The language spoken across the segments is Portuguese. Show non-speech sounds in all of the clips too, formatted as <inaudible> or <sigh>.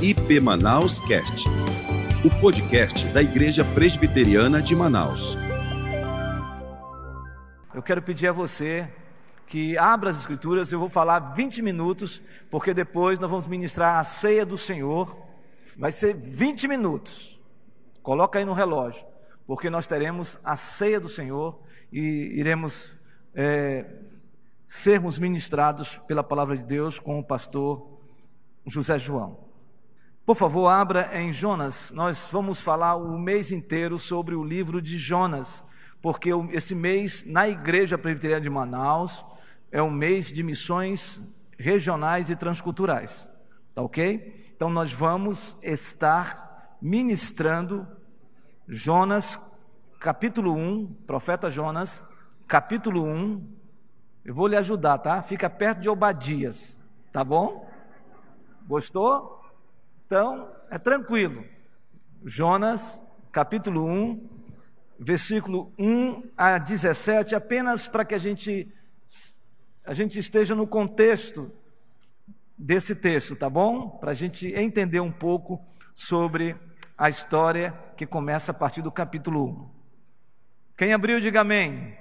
IP Manaus Cast, o podcast da Igreja Presbiteriana de Manaus. Eu quero pedir a você que abra as escrituras, eu vou falar 20 minutos, porque depois nós vamos ministrar a ceia do Senhor. Vai ser 20 minutos. Coloca aí no relógio, porque nós teremos a ceia do Senhor e iremos é, sermos ministrados pela palavra de Deus com o pastor José João. Por favor, abra em Jonas. Nós vamos falar o mês inteiro sobre o livro de Jonas, porque esse mês na Igreja Presbiteriana de Manaus é um mês de missões regionais e transculturais. Tá ok? Então nós vamos estar ministrando Jonas, capítulo 1, profeta Jonas, capítulo 1. Eu vou lhe ajudar, tá? Fica perto de Obadias, tá bom? Gostou? Então, é tranquilo. Jonas, capítulo 1, versículo 1 a 17, apenas para que a gente, a gente esteja no contexto desse texto, tá bom? Para a gente entender um pouco sobre a história que começa a partir do capítulo 1. Quem abriu, diga amém.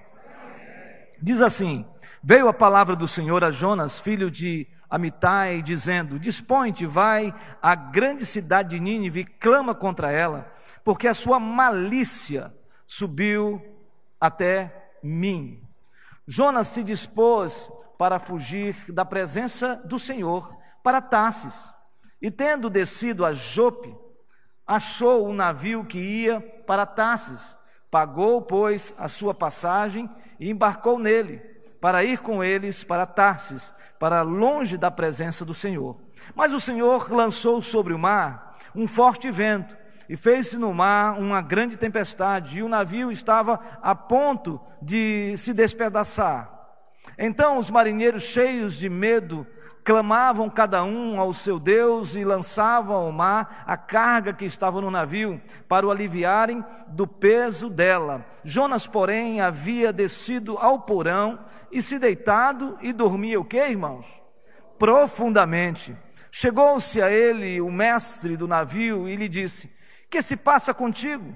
Diz assim: Veio a palavra do Senhor a Jonas, filho de Amitai, dizendo: Dispõe-te, vai à grande cidade de Nínive e clama contra ela, porque a sua malícia subiu até mim. Jonas se dispôs para fugir da presença do Senhor para Tarsis, e tendo descido a Jope, achou um navio que ia para Tarsis, pagou, pois, a sua passagem e embarcou nele, para ir com eles para Tarsis para longe da presença do Senhor. Mas o Senhor lançou sobre o mar um forte vento e fez-se no mar uma grande tempestade, e o navio estava a ponto de se despedaçar. Então os marinheiros, cheios de medo, clamavam cada um ao seu Deus e lançavam ao mar a carga que estava no navio, para o aliviarem do peso dela. Jonas, porém, havia descido ao porão e se deitado e dormia o que, irmãos? Profundamente. Chegou-se a ele o mestre do navio e lhe disse: Que se passa contigo?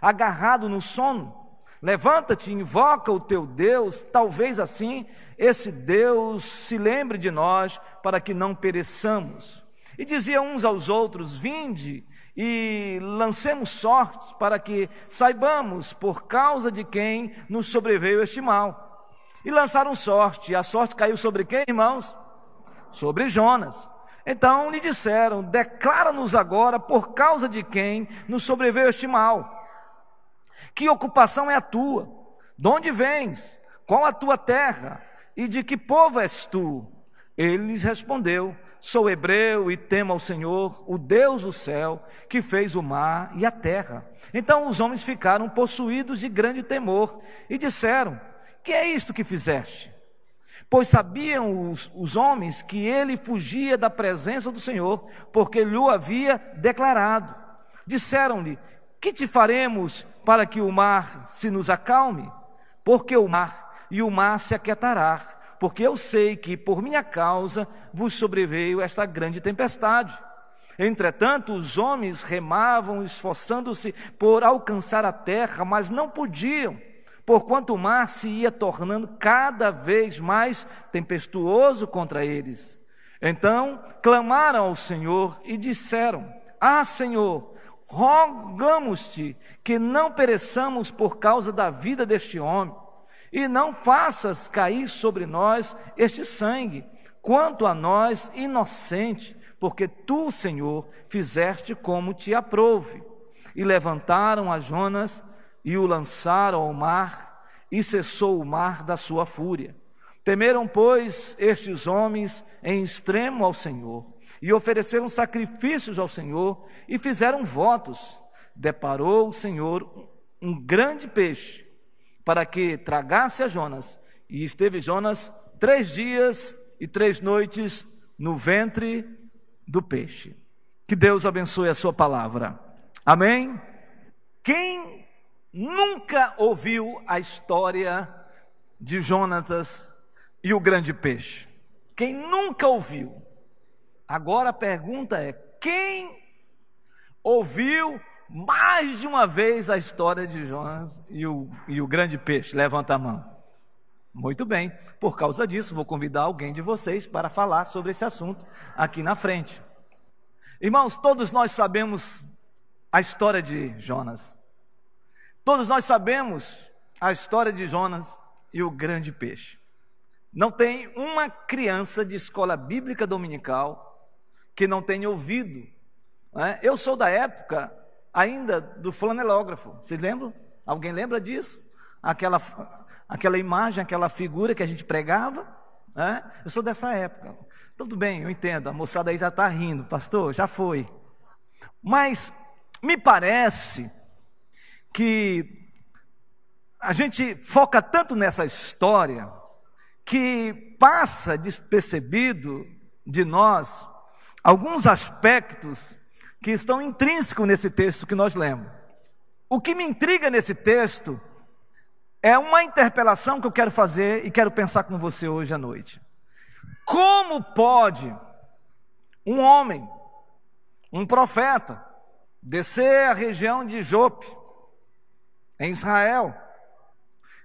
Agarrado no sono? Levanta-te, invoca o teu Deus, talvez assim esse Deus se lembre de nós para que não pereçamos. E dizia uns aos outros: Vinde e lancemos sorte para que saibamos por causa de quem nos sobreveio este mal. E lançaram sorte, e a sorte caiu sobre quem, irmãos? Sobre Jonas. Então lhe disseram: Declara-nos agora por causa de quem nos sobreveio este mal. Que ocupação é a tua? De onde vens? Qual a tua terra? E de que povo és tu? Ele lhes respondeu: Sou hebreu e temo ao Senhor, o Deus do céu, que fez o mar e a terra. Então os homens ficaram possuídos de grande temor e disseram: Que é isto que fizeste? Pois sabiam os, os homens que ele fugia da presença do Senhor, porque lhe havia declarado. Disseram-lhe: Que te faremos para que o mar se nos acalme? Porque o mar e o mar se aquietará, porque eu sei que por minha causa vos sobreveio esta grande tempestade. Entretanto, os homens remavam, esforçando-se por alcançar a terra, mas não podiam, porquanto o mar se ia tornando cada vez mais tempestuoso contra eles. Então clamaram ao Senhor e disseram: Ah, Senhor, rogamos-te que não pereçamos por causa da vida deste homem e não faças cair sobre nós este sangue, quanto a nós inocente, porque tu, Senhor, fizeste como te aprouve. E levantaram a Jonas e o lançaram ao mar, e cessou o mar da sua fúria. Temeram, pois, estes homens em extremo ao Senhor, e ofereceram sacrifícios ao Senhor, e fizeram votos. Deparou o Senhor um grande peixe, para que tragasse a Jonas. E esteve Jonas três dias e três noites no ventre do peixe. Que Deus abençoe a sua palavra. Amém? Quem nunca ouviu a história de Jonatas e o grande peixe? Quem nunca ouviu? Agora a pergunta é: Quem ouviu mais de uma vez a história de Jonas e o, e o grande peixe? Levanta a mão. Muito bem, por causa disso, vou convidar alguém de vocês para falar sobre esse assunto aqui na frente. Irmãos, todos nós sabemos a história de Jonas. Todos nós sabemos a história de Jonas e o grande peixe. Não tem uma criança de escola bíblica dominical que não tenha ouvido. Né? Eu sou da época ainda do flanelógrafo. Vocês lembram? Alguém lembra disso? Aquela, aquela imagem, aquela figura que a gente pregava? Né? Eu sou dessa época. Tudo bem, eu entendo. A moçada aí já está rindo. Pastor, já foi. Mas me parece que a gente foca tanto nessa história que passa despercebido de nós alguns aspectos que estão intrínsecos nesse texto que nós lemos. O que me intriga nesse texto é uma interpelação que eu quero fazer e quero pensar com você hoje à noite. Como pode um homem, um profeta, descer à região de Jope, em Israel,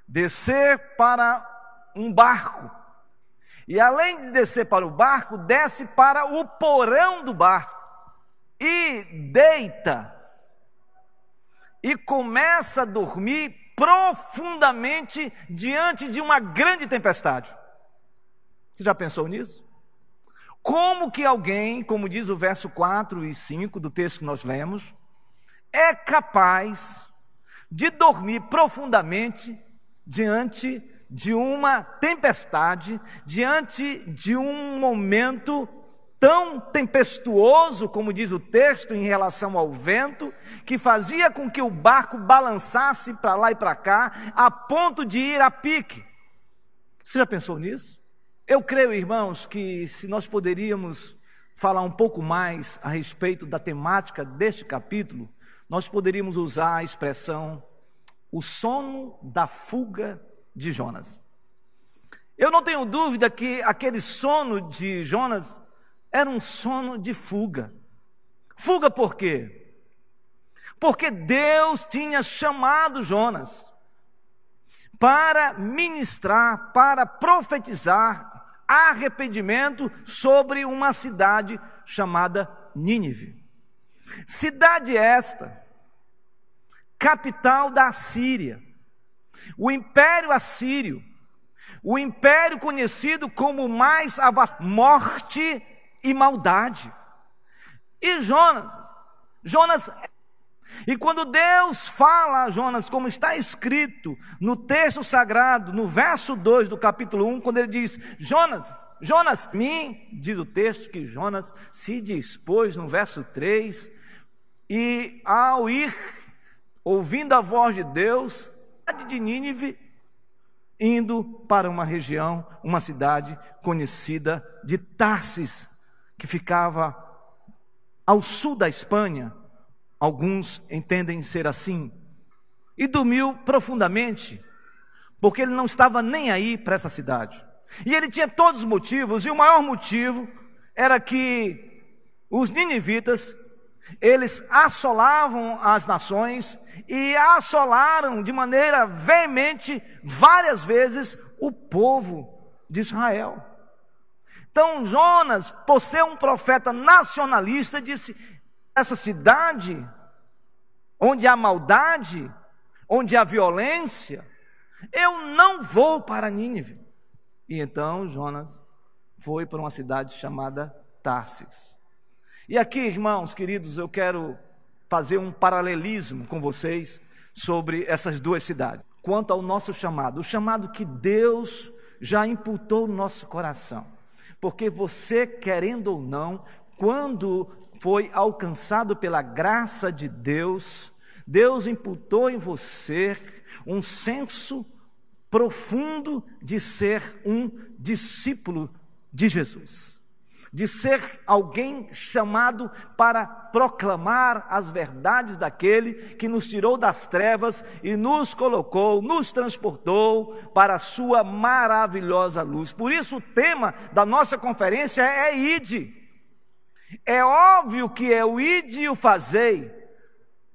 descer para um barco, e além de descer para o barco, desce para o porão do barco e deita e começa a dormir profundamente diante de uma grande tempestade. Você já pensou nisso? Como que alguém, como diz o verso 4 e 5 do texto que nós lemos, é capaz de dormir profundamente diante de uma tempestade, diante de um momento tão tempestuoso, como diz o texto, em relação ao vento, que fazia com que o barco balançasse para lá e para cá, a ponto de ir a pique. Você já pensou nisso? Eu creio, irmãos, que se nós poderíamos falar um pouco mais a respeito da temática deste capítulo, nós poderíamos usar a expressão o sono da fuga de Jonas. Eu não tenho dúvida que aquele sono de Jonas era um sono de fuga. Fuga por quê? Porque Deus tinha chamado Jonas para ministrar, para profetizar arrependimento sobre uma cidade chamada Nínive. Cidade esta, capital da Síria, o Império Assírio, o império conhecido como mais morte e maldade. E Jonas, Jonas e quando Deus fala a Jonas, como está escrito no texto sagrado, no verso 2 do capítulo 1, quando ele diz: Jonas, Jonas, mim, diz o texto que Jonas se dispôs no verso 3, e ao ir, ouvindo a voz de Deus, de Nínive, indo para uma região, uma cidade conhecida de Tarsis, que ficava ao sul da Espanha, alguns entendem ser assim, e dormiu profundamente, porque ele não estava nem aí para essa cidade. E ele tinha todos os motivos, e o maior motivo era que os ninivitas eles assolavam as nações e assolaram de maneira veemente várias vezes o povo de Israel. Então Jonas, por ser um profeta nacionalista, disse: essa cidade onde há maldade, onde há violência, eu não vou para Nínive. E então Jonas foi para uma cidade chamada Tarsis. E aqui, irmãos queridos, eu quero fazer um paralelismo com vocês sobre essas duas cidades. Quanto ao nosso chamado, o chamado que Deus já imputou no nosso coração. Porque você, querendo ou não, quando foi alcançado pela graça de Deus, Deus imputou em você um senso profundo de ser um discípulo de Jesus de ser alguém chamado para proclamar as verdades daquele que nos tirou das trevas e nos colocou, nos transportou para a sua maravilhosa luz. Por isso, o tema da nossa conferência é Ide. É óbvio que é o id e o fazei.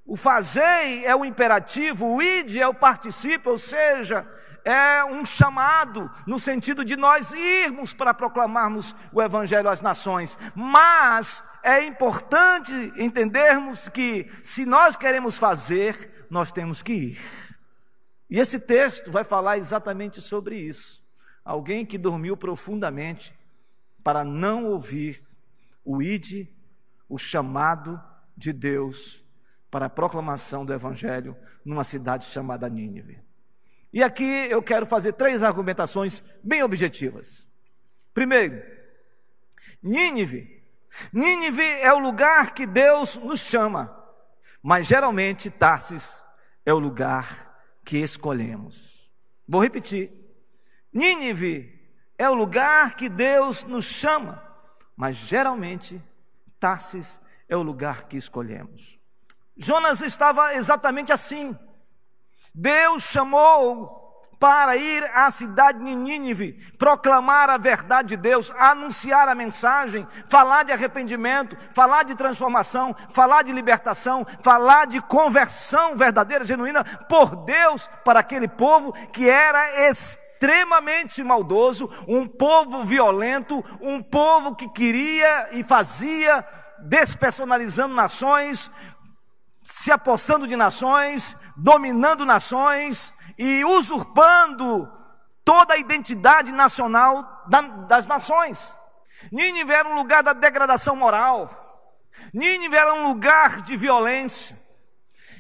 O fazei é o imperativo, o id é o participio, ou seja, é um chamado no sentido de nós irmos para proclamarmos o evangelho às nações. Mas é importante entendermos que se nós queremos fazer, nós temos que ir. E esse texto vai falar exatamente sobre isso. Alguém que dormiu profundamente para não ouvir o ide, o chamado de Deus para a proclamação do evangelho numa cidade chamada Nínive. E aqui eu quero fazer três argumentações bem objetivas. Primeiro, Nínive. Nínive é o lugar que Deus nos chama, mas geralmente Tarsis é o lugar que escolhemos. Vou repetir. Nínive é o lugar que Deus nos chama, mas geralmente Tarsis é o lugar que escolhemos. Jonas estava exatamente assim. Deus chamou para ir à cidade de Nínive, proclamar a verdade de Deus, anunciar a mensagem, falar de arrependimento, falar de transformação, falar de libertação, falar de conversão verdadeira, genuína por Deus para aquele povo que era extremamente maldoso, um povo violento, um povo que queria e fazia despersonalizando nações, se apossando de nações, dominando nações e usurpando toda a identidade nacional das nações. Nínive era um lugar da degradação moral. Nínive era um lugar de violência.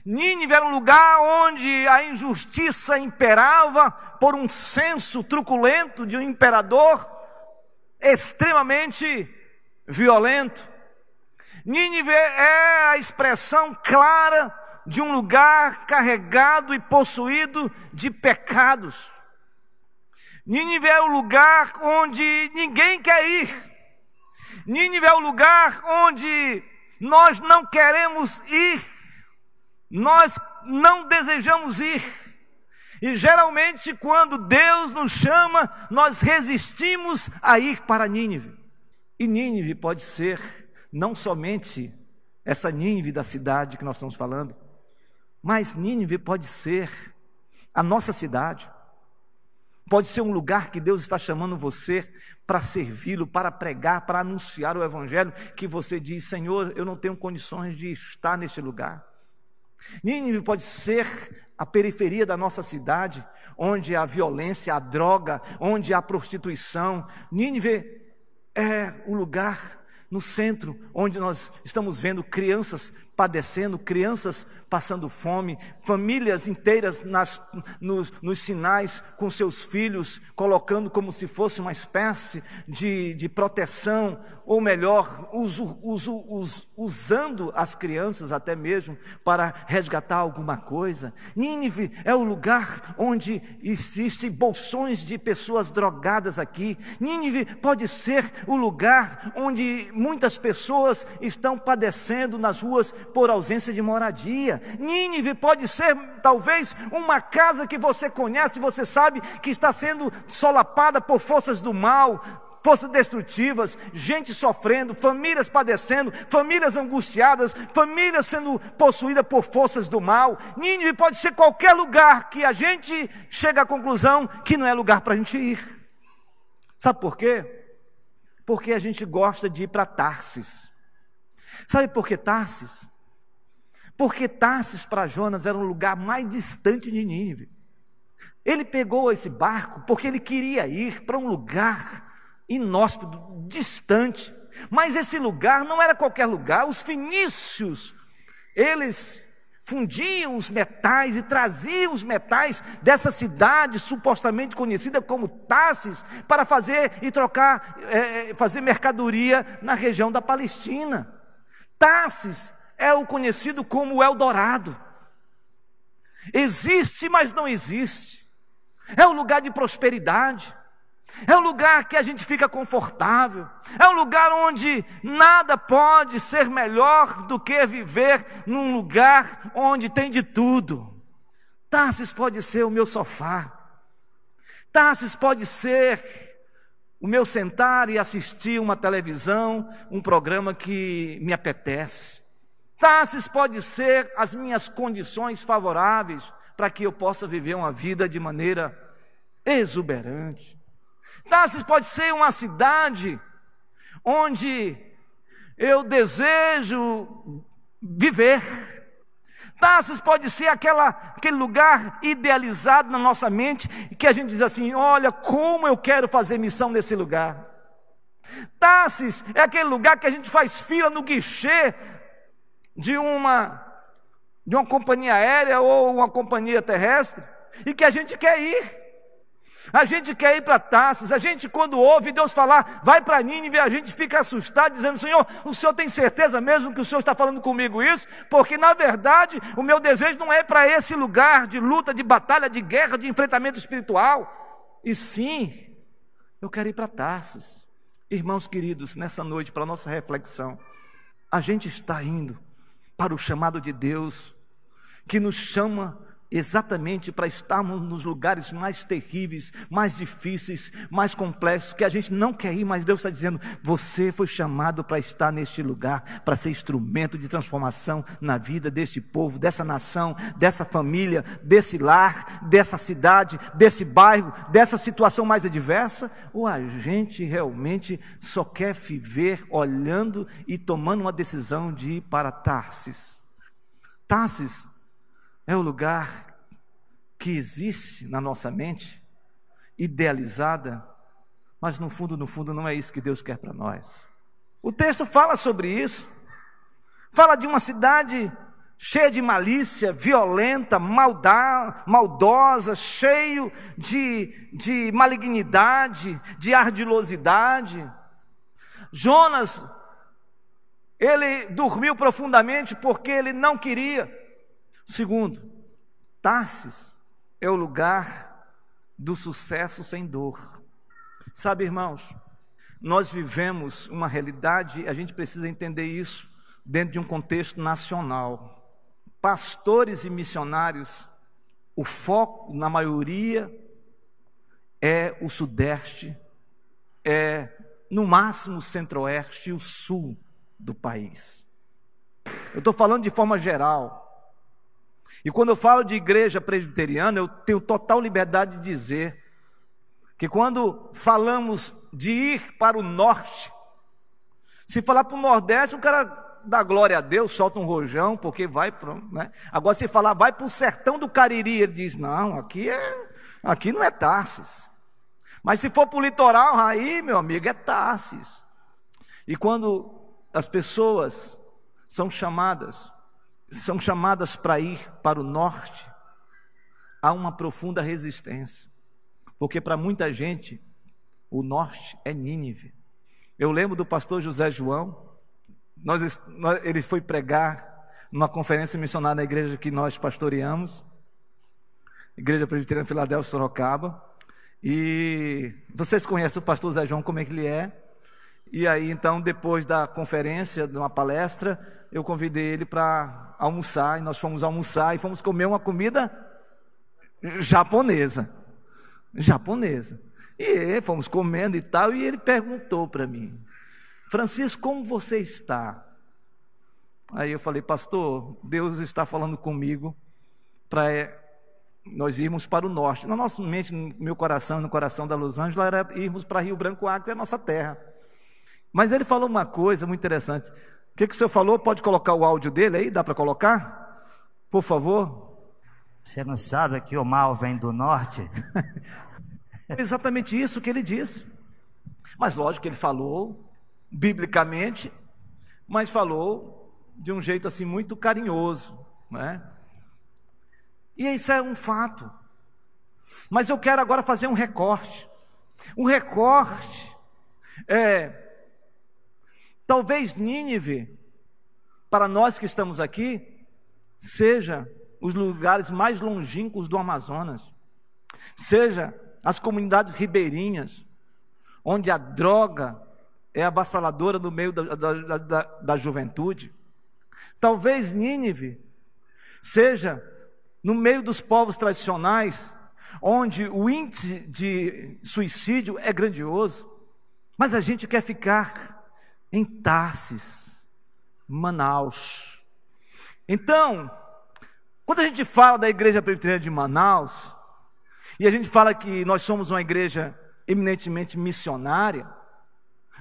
Nínive era um lugar onde a injustiça imperava por um senso truculento de um imperador extremamente violento. Nínive é a expressão clara de um lugar carregado e possuído de pecados. Nínive é o lugar onde ninguém quer ir. Nínive é o lugar onde nós não queremos ir. Nós não desejamos ir. E geralmente, quando Deus nos chama, nós resistimos a ir para Nínive. E Nínive pode ser não somente essa Nínive da cidade que nós estamos falando, mas Nínive pode ser a nossa cidade. Pode ser um lugar que Deus está chamando você para servi-lo, para pregar, para anunciar o Evangelho, que você diz: Senhor, eu não tenho condições de estar neste lugar. Nínive pode ser a periferia da nossa cidade, onde há violência, a droga, onde há prostituição. Nínive é o lugar no centro onde nós estamos vendo crianças padecendo, crianças passando fome, famílias inteiras nas, nos, nos, sinais com seus filhos, colocando como se fosse uma espécie de, de proteção, ou melhor, uso, uso, us, usando as crianças até mesmo para resgatar alguma coisa. Nínive é o lugar onde existem bolsões de pessoas drogadas aqui. Nínive pode ser o lugar onde muitas pessoas estão padecendo nas ruas por ausência de moradia. Nínive pode ser talvez uma casa que você conhece, você sabe que está sendo solapada por forças do mal, forças destrutivas, gente sofrendo, famílias padecendo, famílias angustiadas, famílias sendo possuídas por forças do mal. Nínive pode ser qualquer lugar que a gente chega à conclusão que não é lugar para a gente ir. Sabe por quê? Porque a gente gosta de ir para Tarsis. Sabe por que Tarsis? Porque Tarsis para Jonas era um lugar mais distante de Nínive. Ele pegou esse barco porque ele queria ir para um lugar inóspito, distante. Mas esse lugar não era qualquer lugar. Os fenícios, eles fundiam os metais e traziam os metais dessa cidade supostamente conhecida como Tarsis para fazer e trocar, é, fazer mercadoria na região da Palestina. Tarsis é o conhecido como Eldorado. Existe, mas não existe. É um lugar de prosperidade. É um lugar que a gente fica confortável. É um lugar onde nada pode ser melhor do que viver num lugar onde tem de tudo. Tarsis pode ser o meu sofá. Tarsis pode ser o meu sentar e assistir uma televisão, um programa que me apetece. Tarsis pode ser as minhas condições favoráveis para que eu possa viver uma vida de maneira exuberante. Tarsis pode ser uma cidade onde eu desejo viver. Tarsis pode ser aquela, aquele lugar idealizado na nossa mente que a gente diz assim: olha, como eu quero fazer missão nesse lugar. Tarsis é aquele lugar que a gente faz fila no guichê de uma, de uma companhia aérea ou uma companhia terrestre e que a gente quer ir. A gente quer ir para Tarsis, a gente quando ouve Deus falar, vai para Nínive, a gente fica assustado, dizendo, Senhor, o Senhor tem certeza mesmo que o Senhor está falando comigo isso? Porque na verdade o meu desejo não é para esse lugar de luta, de batalha, de guerra, de enfrentamento espiritual. E sim, eu quero ir para Tarsis. Irmãos queridos, nessa noite, para nossa reflexão, a gente está indo para o chamado de Deus, que nos chama exatamente para estarmos nos lugares mais terríveis, mais difíceis, mais complexos, que a gente não quer ir, mas Deus está dizendo: você foi chamado para estar neste lugar, para ser instrumento de transformação na vida deste povo, dessa nação, dessa família, desse lar, dessa cidade, desse bairro, dessa situação mais adversa, ou a gente realmente só quer viver olhando e tomando uma decisão de ir para Tarsis? Tarsis é o lugar que existe na nossa mente, idealizada, mas no fundo, no fundo, não é isso que Deus quer para nós. O texto fala sobre isso, fala de uma cidade cheia de malícia, violenta, maldá, maldosa, cheio de, de malignidade, de ardilosidade. Jonas, ele dormiu profundamente porque ele não queria. Segundo, Tarsis é o lugar do sucesso sem dor. Sabe, irmãos, nós vivemos uma realidade, a gente precisa entender isso dentro de um contexto nacional. Pastores e missionários, o foco, na maioria, é o Sudeste, é no máximo o Centro-Oeste e o Sul do país. Eu estou falando de forma geral. E quando eu falo de igreja presbiteriana, eu tenho total liberdade de dizer que quando falamos de ir para o norte, se falar para o nordeste, o cara dá glória a Deus, solta um rojão, porque vai para. Né? Agora, se falar, vai para o sertão do Cariri, ele diz: não, aqui, é, aqui não é Tarsis. Mas se for para o litoral, aí, meu amigo, é Tarsis. E quando as pessoas são chamadas são chamadas para ir para o norte, há uma profunda resistência. Porque para muita gente, o norte é Nínive. Eu lembro do pastor José João, nós, nós, ele foi pregar numa conferência missionária na igreja que nós pastoreamos, Igreja Presbiteriana Filadélfia Sorocaba. E vocês conhecem o pastor José João, como é que ele é? E aí, então, depois da conferência, de uma palestra, eu convidei ele para almoçar, e nós fomos almoçar e fomos comer uma comida japonesa. Japonesa. E fomos comendo e tal, e ele perguntou para mim: Francisco, como você está? Aí eu falei, pastor, Deus está falando comigo para eh, nós irmos para o norte. Na nossa mente, no meu coração, no coração da Los Angeles, era irmos para Rio Branco, Acre, a nossa terra. Mas ele falou uma coisa muito interessante. O que, que o senhor falou? Pode colocar o áudio dele aí? Dá para colocar? Por favor. Você não sabe que o mal vem do norte? é <laughs> exatamente isso que ele disse. Mas lógico que ele falou, biblicamente, mas falou de um jeito assim muito carinhoso, né? E isso é um fato. Mas eu quero agora fazer um recorte. Um recorte é Talvez Nínive, para nós que estamos aqui, seja os lugares mais longínquos do Amazonas, seja as comunidades ribeirinhas, onde a droga é avassaladora no meio da, da, da, da juventude. Talvez Nínive seja no meio dos povos tradicionais, onde o índice de suicídio é grandioso. Mas a gente quer ficar em Tarsis, Manaus. Então, quando a gente fala da igreja presbiteriana de Manaus, e a gente fala que nós somos uma igreja eminentemente missionária,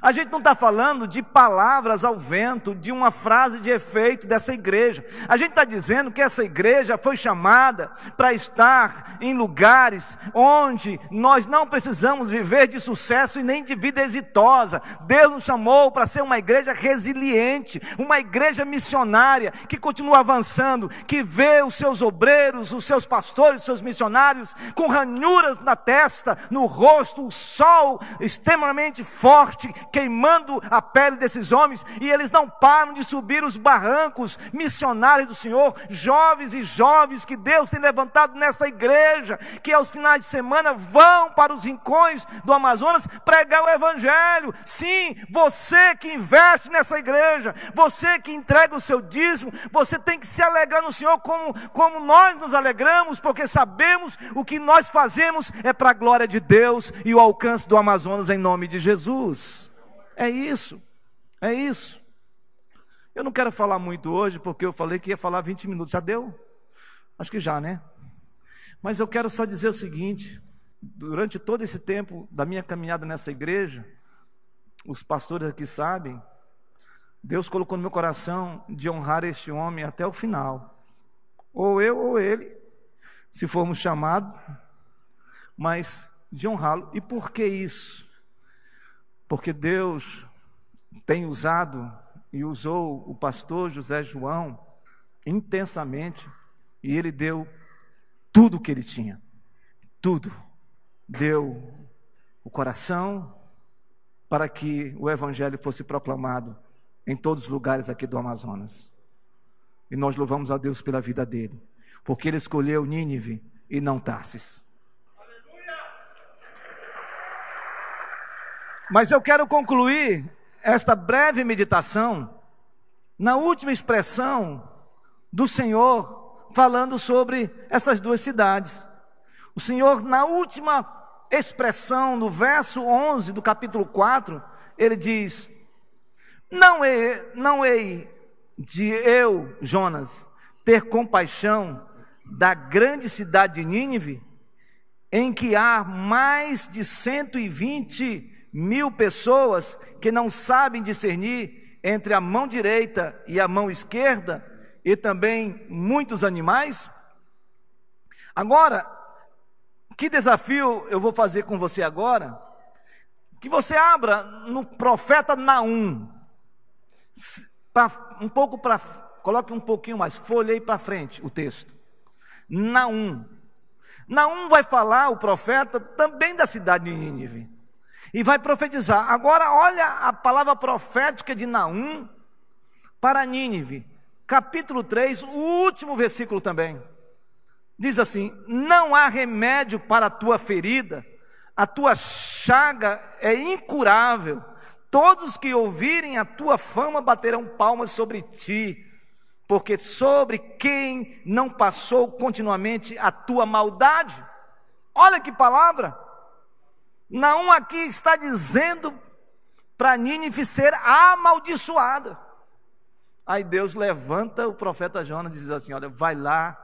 a gente não está falando de palavras ao vento, de uma frase de efeito dessa igreja. A gente está dizendo que essa igreja foi chamada para estar em lugares onde nós não precisamos viver de sucesso e nem de vida exitosa. Deus nos chamou para ser uma igreja resiliente, uma igreja missionária que continua avançando, que vê os seus obreiros, os seus pastores, os seus missionários com ranhuras na testa, no rosto, o sol extremamente forte queimando a pele desses homens, e eles não param de subir os barrancos missionários do Senhor, jovens e jovens que Deus tem levantado nessa igreja, que aos finais de semana vão para os rincões do Amazonas pregar o Evangelho. Sim, você que investe nessa igreja, você que entrega o seu dízimo, você tem que se alegrar no Senhor como, como nós nos alegramos, porque sabemos o que nós fazemos é para a glória de Deus e o alcance do Amazonas em nome de Jesus. É isso, é isso. Eu não quero falar muito hoje, porque eu falei que ia falar 20 minutos. Já deu? Acho que já, né? Mas eu quero só dizer o seguinte: durante todo esse tempo da minha caminhada nessa igreja, os pastores aqui sabem, Deus colocou no meu coração de honrar este homem até o final. Ou eu ou ele, se formos chamados, mas de honrá-lo. E por que isso? Porque Deus tem usado e usou o pastor José João intensamente e ele deu tudo o que ele tinha. Tudo. Deu o coração para que o evangelho fosse proclamado em todos os lugares aqui do Amazonas. E nós louvamos a Deus pela vida dele, porque ele escolheu Nínive e não Tarsis. Mas eu quero concluir esta breve meditação na última expressão do Senhor falando sobre essas duas cidades. O Senhor, na última expressão, no verso 11 do capítulo 4, ele diz: Não é, não hei de eu, Jonas, ter compaixão da grande cidade de Nínive, em que há mais de 120 mil pessoas que não sabem discernir entre a mão direita e a mão esquerda, e também muitos animais? Agora, que desafio eu vou fazer com você agora? Que você abra no profeta Naum, um pouco para, coloque um pouquinho mais, folhei para frente o texto. Naum. Naum vai falar, o profeta, também da cidade de Nínive e vai profetizar. Agora, olha a palavra profética de Naum para Nínive, capítulo 3, o último versículo também. Diz assim: Não há remédio para a tua ferida, a tua chaga é incurável. Todos que ouvirem a tua fama baterão palmas sobre ti, porque sobre quem não passou continuamente a tua maldade. Olha que palavra! Naum aqui está dizendo para Nínive ser amaldiçoada. Aí Deus levanta o profeta Jonas e diz assim: Olha, vai lá,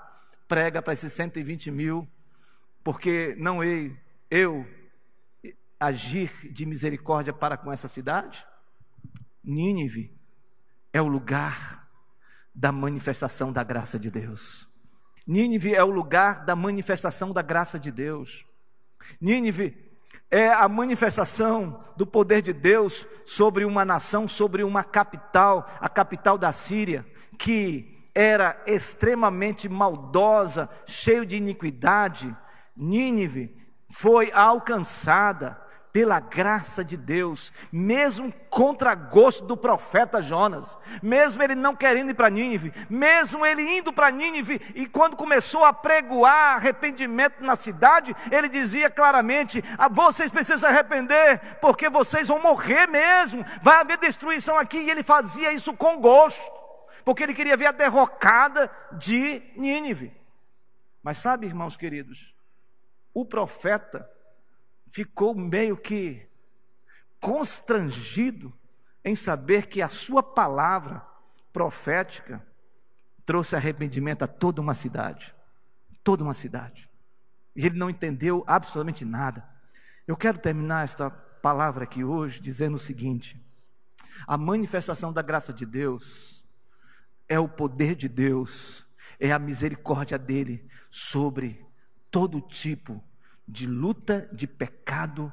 prega para esses 120 mil, porque não hei eu agir de misericórdia para com essa cidade? Nínive é o lugar da manifestação da graça de Deus. Nínive é o lugar da manifestação da graça de Deus. Nínive é a manifestação do poder de Deus sobre uma nação, sobre uma capital, a capital da Síria, que era extremamente maldosa, cheio de iniquidade. Nínive foi alcançada pela graça de Deus, mesmo contra gosto do profeta Jonas, mesmo ele não querendo ir para Nínive, mesmo ele indo para Nínive, e quando começou a pregoar arrependimento na cidade, ele dizia claramente: ah, vocês precisam se arrepender, porque vocês vão morrer mesmo, vai haver destruição aqui, e ele fazia isso com gosto, porque ele queria ver a derrocada de Nínive. Mas sabe, irmãos queridos, o profeta ficou meio que constrangido em saber que a sua palavra profética trouxe arrependimento a toda uma cidade. Toda uma cidade. E ele não entendeu absolutamente nada. Eu quero terminar esta palavra aqui hoje dizendo o seguinte: a manifestação da graça de Deus é o poder de Deus, é a misericórdia dele sobre todo tipo de luta, de pecado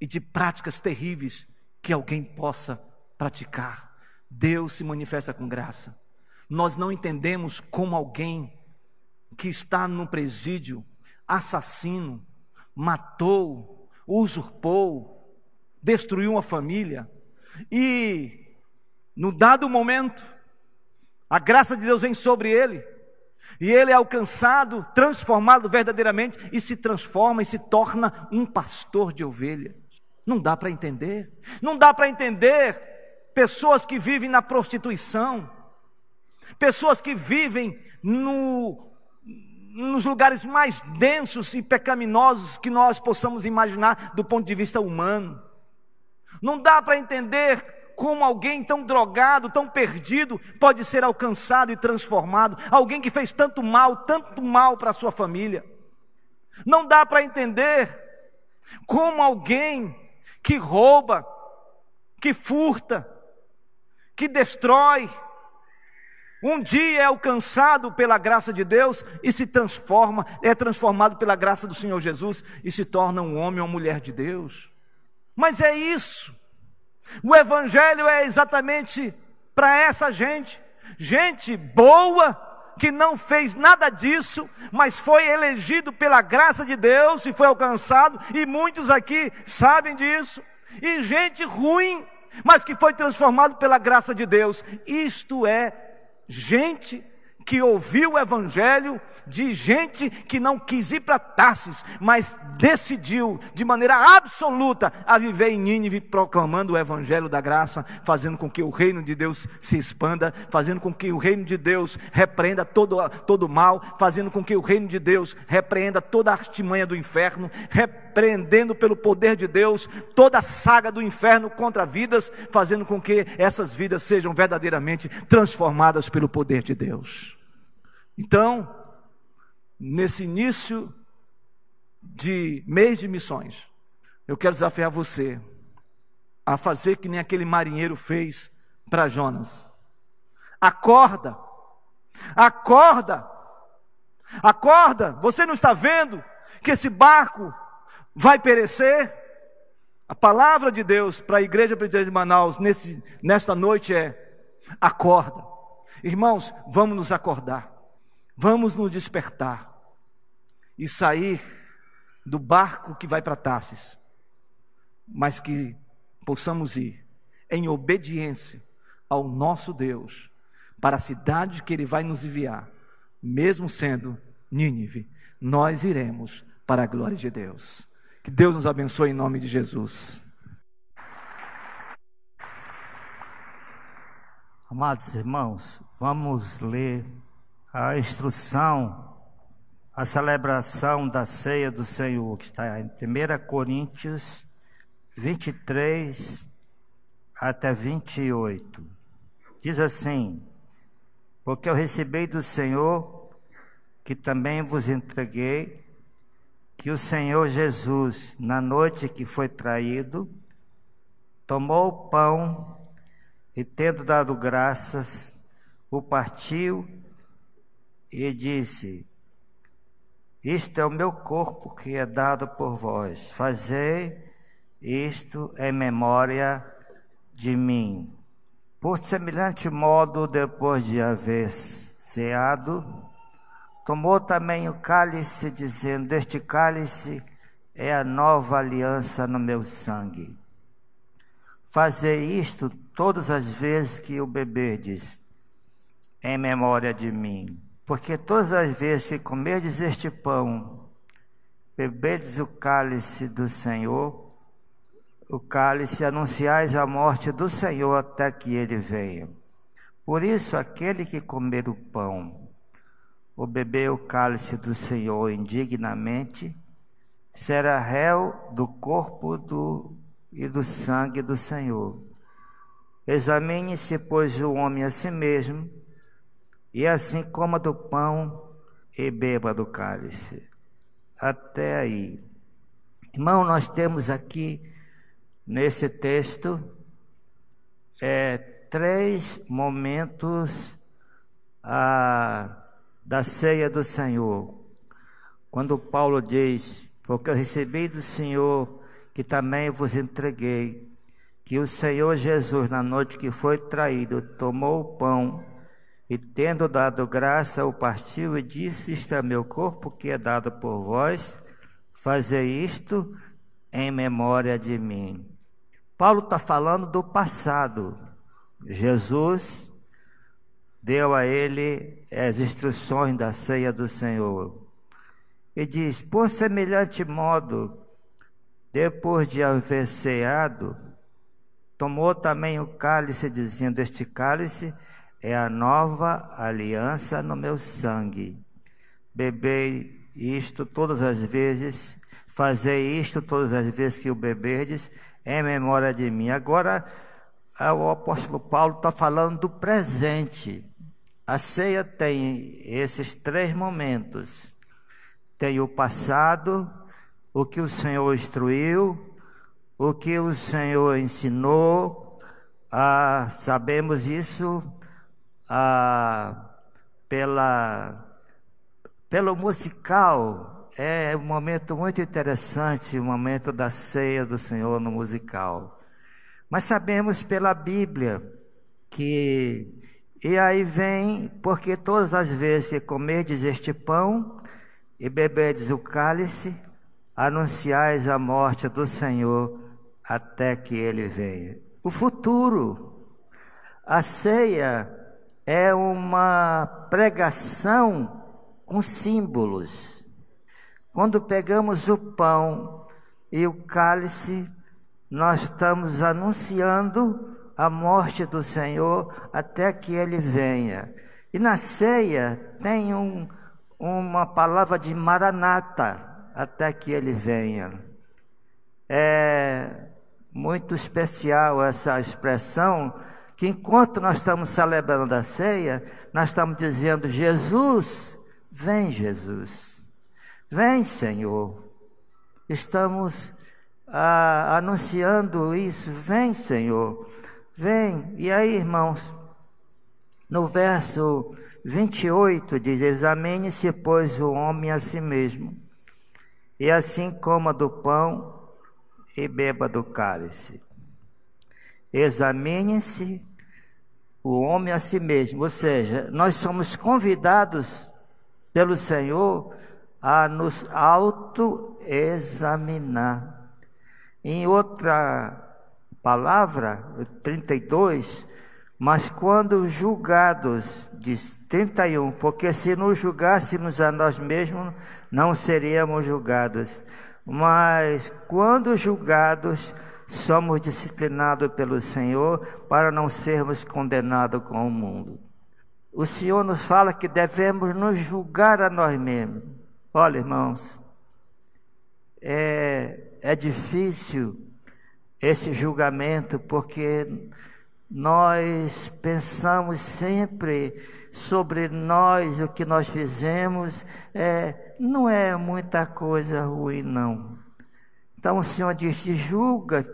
e de práticas terríveis que alguém possa praticar. Deus se manifesta com graça. Nós não entendemos como alguém que está no presídio, assassino, matou, usurpou, destruiu uma família e, no dado momento, a graça de Deus vem sobre ele e ele é alcançado, transformado verdadeiramente e se transforma e se torna um pastor de ovelhas. Não dá para entender. Não dá para entender pessoas que vivem na prostituição, pessoas que vivem no, nos lugares mais densos e pecaminosos que nós possamos imaginar do ponto de vista humano. Não dá para entender como alguém tão drogado, tão perdido, pode ser alcançado e transformado. Alguém que fez tanto mal, tanto mal para a sua família. Não dá para entender como alguém que rouba, que furta, que destrói, um dia é alcançado pela graça de Deus e se transforma, é transformado pela graça do Senhor Jesus e se torna um homem ou mulher de Deus. Mas é isso. O Evangelho é exatamente para essa gente, gente boa, que não fez nada disso, mas foi elegido pela graça de Deus e foi alcançado, e muitos aqui sabem disso, e gente ruim, mas que foi transformado pela graça de Deus. Isto é gente que ouviu o evangelho de gente que não quis ir para Tarsis, mas decidiu de maneira absoluta a viver em Nínive, proclamando o evangelho da graça, fazendo com que o reino de Deus se expanda, fazendo com que o reino de Deus repreenda todo todo mal, fazendo com que o reino de Deus repreenda toda a artimanha do inferno, repreendendo pelo poder de Deus toda a saga do inferno contra vidas, fazendo com que essas vidas sejam verdadeiramente transformadas pelo poder de Deus. Então, nesse início de mês de missões, eu quero desafiar você a fazer que nem aquele marinheiro fez para Jonas. Acorda, acorda, acorda. Você não está vendo que esse barco vai perecer? A palavra de Deus para a igreja presbiteriana de Manaus nesse, nesta noite é: acorda. Irmãos, vamos nos acordar. Vamos nos despertar e sair do barco que vai para Tarsis, mas que possamos ir em obediência ao nosso Deus para a cidade que Ele vai nos enviar, mesmo sendo Nínive, nós iremos para a glória de Deus. Que Deus nos abençoe em nome de Jesus. Amados irmãos, vamos ler a instrução, a celebração da ceia do Senhor, que está em 1 Coríntios 23 até 28. Diz assim: Porque eu recebi do Senhor, que também vos entreguei, que o Senhor Jesus, na noite que foi traído, tomou o pão e, tendo dado graças, o partiu e disse: Isto é o meu corpo que é dado por vós. Fazei isto em memória de mim. Por semelhante modo, depois de haver ceado, tomou também o cálice, dizendo: Este cálice é a nova aliança no meu sangue. Fazei isto todas as vezes que o beberdes, em memória de mim. Porque todas as vezes que comerdes este pão, bebedes o cálice do Senhor, o cálice anunciais a morte do Senhor até que ele venha. Por isso, aquele que comer o pão ou beber o cálice do Senhor indignamente, será réu do corpo do e do sangue do Senhor. Examine-se, pois, o homem a si mesmo, e assim coma do pão e beba do cálice. Até aí. Irmão, nós temos aqui, nesse texto, é, três momentos ah, da ceia do Senhor. Quando Paulo diz: Porque eu recebi do Senhor, que também vos entreguei, que o Senhor Jesus, na noite que foi traído, tomou o pão e, tendo dado graça, o partiu e disse: Isto é meu corpo que é dado por vós, fazer isto em memória de mim. Paulo está falando do passado. Jesus deu a ele as instruções da ceia do Senhor. E diz: Por semelhante modo, depois de haver ceado, tomou também o cálice, dizendo: Este cálice é a nova aliança no meu sangue. Bebei isto todas as vezes, fazei isto todas as vezes que o beberdes, em memória de mim. Agora, o apóstolo Paulo está falando do presente. A ceia tem esses três momentos: tem o passado, o que o Senhor instruiu, o que o Senhor ensinou. Ah, sabemos isso ah, pela, pelo musical. É um momento muito interessante, o momento da ceia do Senhor no musical. Mas sabemos pela Bíblia que e aí vem, porque todas as vezes que comerdes este pão e beberdes o cálice, anunciais a morte do Senhor até que ele venha. O futuro, a ceia é uma pregação com símbolos. Quando pegamos o pão e o cálice, nós estamos anunciando a morte do Senhor até que ele venha. E na ceia tem um, uma palavra de maranata, até que ele venha. É muito especial essa expressão, que enquanto nós estamos celebrando a ceia, nós estamos dizendo: Jesus, vem, Jesus, vem, Senhor. Estamos ah, anunciando isso, vem, Senhor. Vem. E aí, irmãos, no verso 28 diz: Examine-se, pois, o homem a si mesmo, e assim coma do pão e beba do cálice. Examine-se o homem a si mesmo, ou seja, nós somos convidados pelo Senhor a nos autoexaminar. Em outra palavra, 32, mas quando julgados, diz 31, porque se nos julgássemos a nós mesmos, não seríamos julgados. Mas quando julgados, somos disciplinados pelo Senhor para não sermos condenados com o mundo. O Senhor nos fala que devemos nos julgar a nós mesmos. Olha, irmãos, é, é difícil esse julgamento, porque nós pensamos sempre sobre nós, o que nós fizemos, é, não é muita coisa ruim, não. Então o Senhor diz: julga,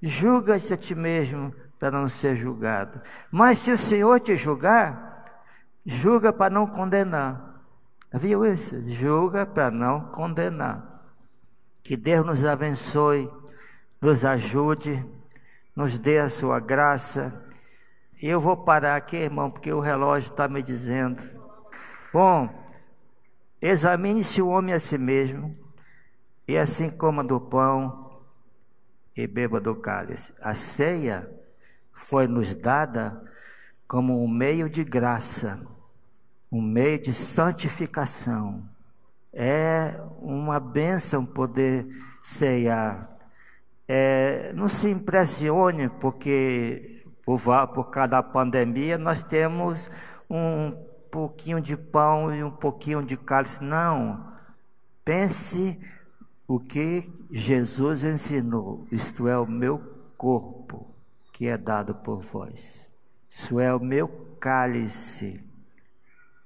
julga-te a ti mesmo para não ser julgado. Mas se o Senhor te julgar, julga para não condenar. Viu isso? Julga para não condenar. Que Deus nos abençoe nos ajude, nos dê a sua graça. E eu vou parar aqui, irmão, porque o relógio está me dizendo. Bom, examine-se o homem a si mesmo, e assim coma do pão e beba do cálice. A ceia foi nos dada como um meio de graça, um meio de santificação. É uma bênção poder ceiar. É, não se impressione, porque por, por causa da pandemia nós temos um pouquinho de pão e um pouquinho de cálice. Não. Pense o que Jesus ensinou, isto é o meu corpo que é dado por vós. Isso é o meu cálice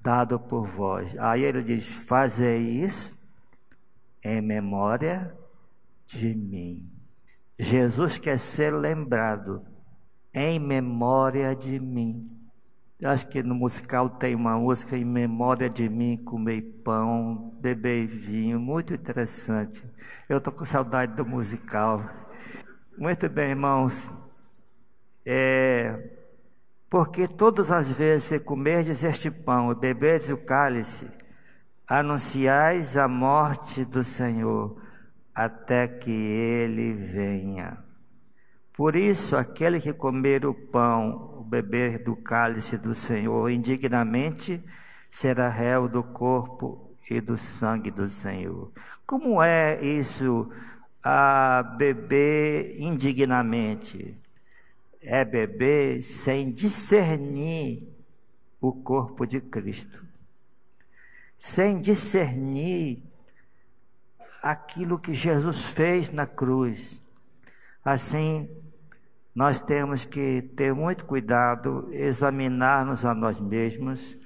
dado por vós. Aí ele diz: Fazei isso em memória de mim. Jesus quer ser lembrado em memória de mim. Eu acho que no musical tem uma música em memória de mim, comer pão, beber vinho, muito interessante. Eu estou com saudade do musical. Muito bem, irmãos. É, porque todas as vezes que comerdes este pão e beberdes o cálice, anunciais a morte do Senhor até que ele venha. Por isso, aquele que comer o pão, o beber do cálice do Senhor indignamente, será réu do corpo e do sangue do Senhor. Como é isso a beber indignamente? É beber sem discernir o corpo de Cristo, sem discernir aquilo que Jesus fez na cruz. Assim, nós temos que ter muito cuidado, examinar-nos a nós mesmos.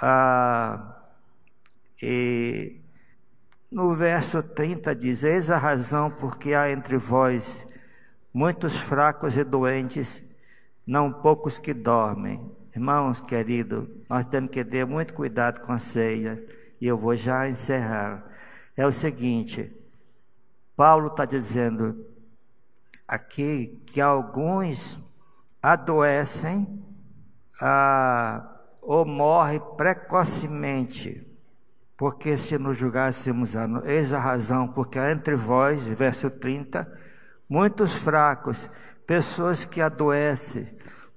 Ah, e no verso 30 diz: Eis a razão porque há entre vós muitos fracos e doentes, não poucos que dormem. Irmãos queridos, nós temos que ter muito cuidado com a ceia, e eu vou já encerrar. É o seguinte: Paulo está dizendo, aqui que alguns adoecem ah, ou morrem precocemente. Porque se nos julgássemos, eis a razão, porque entre vós, verso 30, muitos fracos, pessoas que adoecem,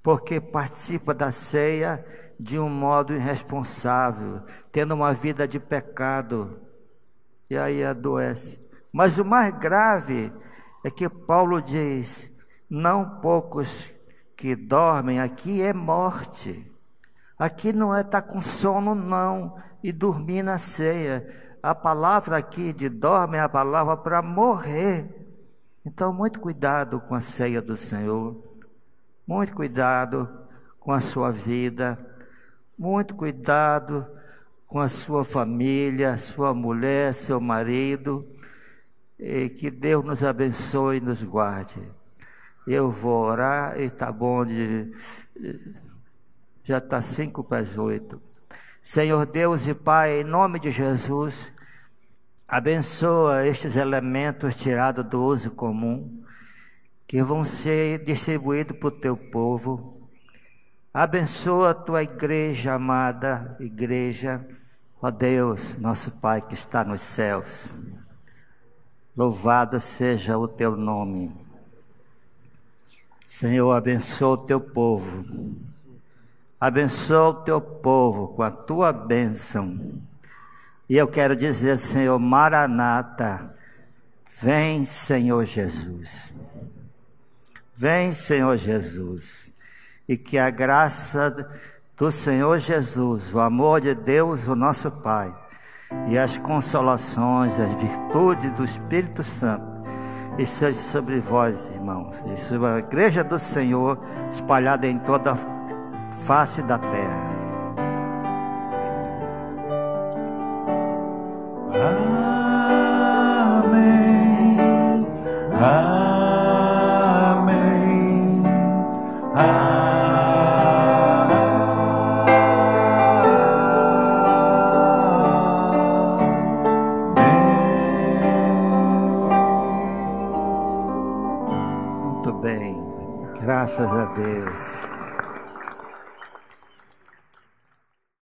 porque participam da ceia de um modo irresponsável, tendo uma vida de pecado, e aí adoece. Mas o mais grave é que Paulo diz: não poucos que dormem, aqui é morte. Aqui não é estar tá com sono, não, e dormir na ceia. A palavra aqui de dorme é a palavra para morrer. Então, muito cuidado com a ceia do Senhor, muito cuidado com a sua vida, muito cuidado com a sua família, sua mulher, seu marido e que Deus nos abençoe e nos guarde. Eu vou orar e está bom de. Já está cinco para as oito. Senhor Deus e Pai, em nome de Jesus, abençoa estes elementos tirados do uso comum, que vão ser distribuídos para o teu povo. Abençoa a tua igreja amada, igreja, ó Deus, nosso Pai que está nos céus. Louvado seja o teu nome. Senhor, abençoa o teu povo. Abençoa o teu povo com a tua bênção. E eu quero dizer, Senhor, Maranata, vem, Senhor Jesus. Vem, Senhor Jesus. E que a graça do Senhor Jesus, o amor de Deus, o nosso Pai, e as consolações, as virtudes do Espírito Santo e seja sobre vós, irmãos, e sobre a igreja do Senhor espalhada em toda a face da terra.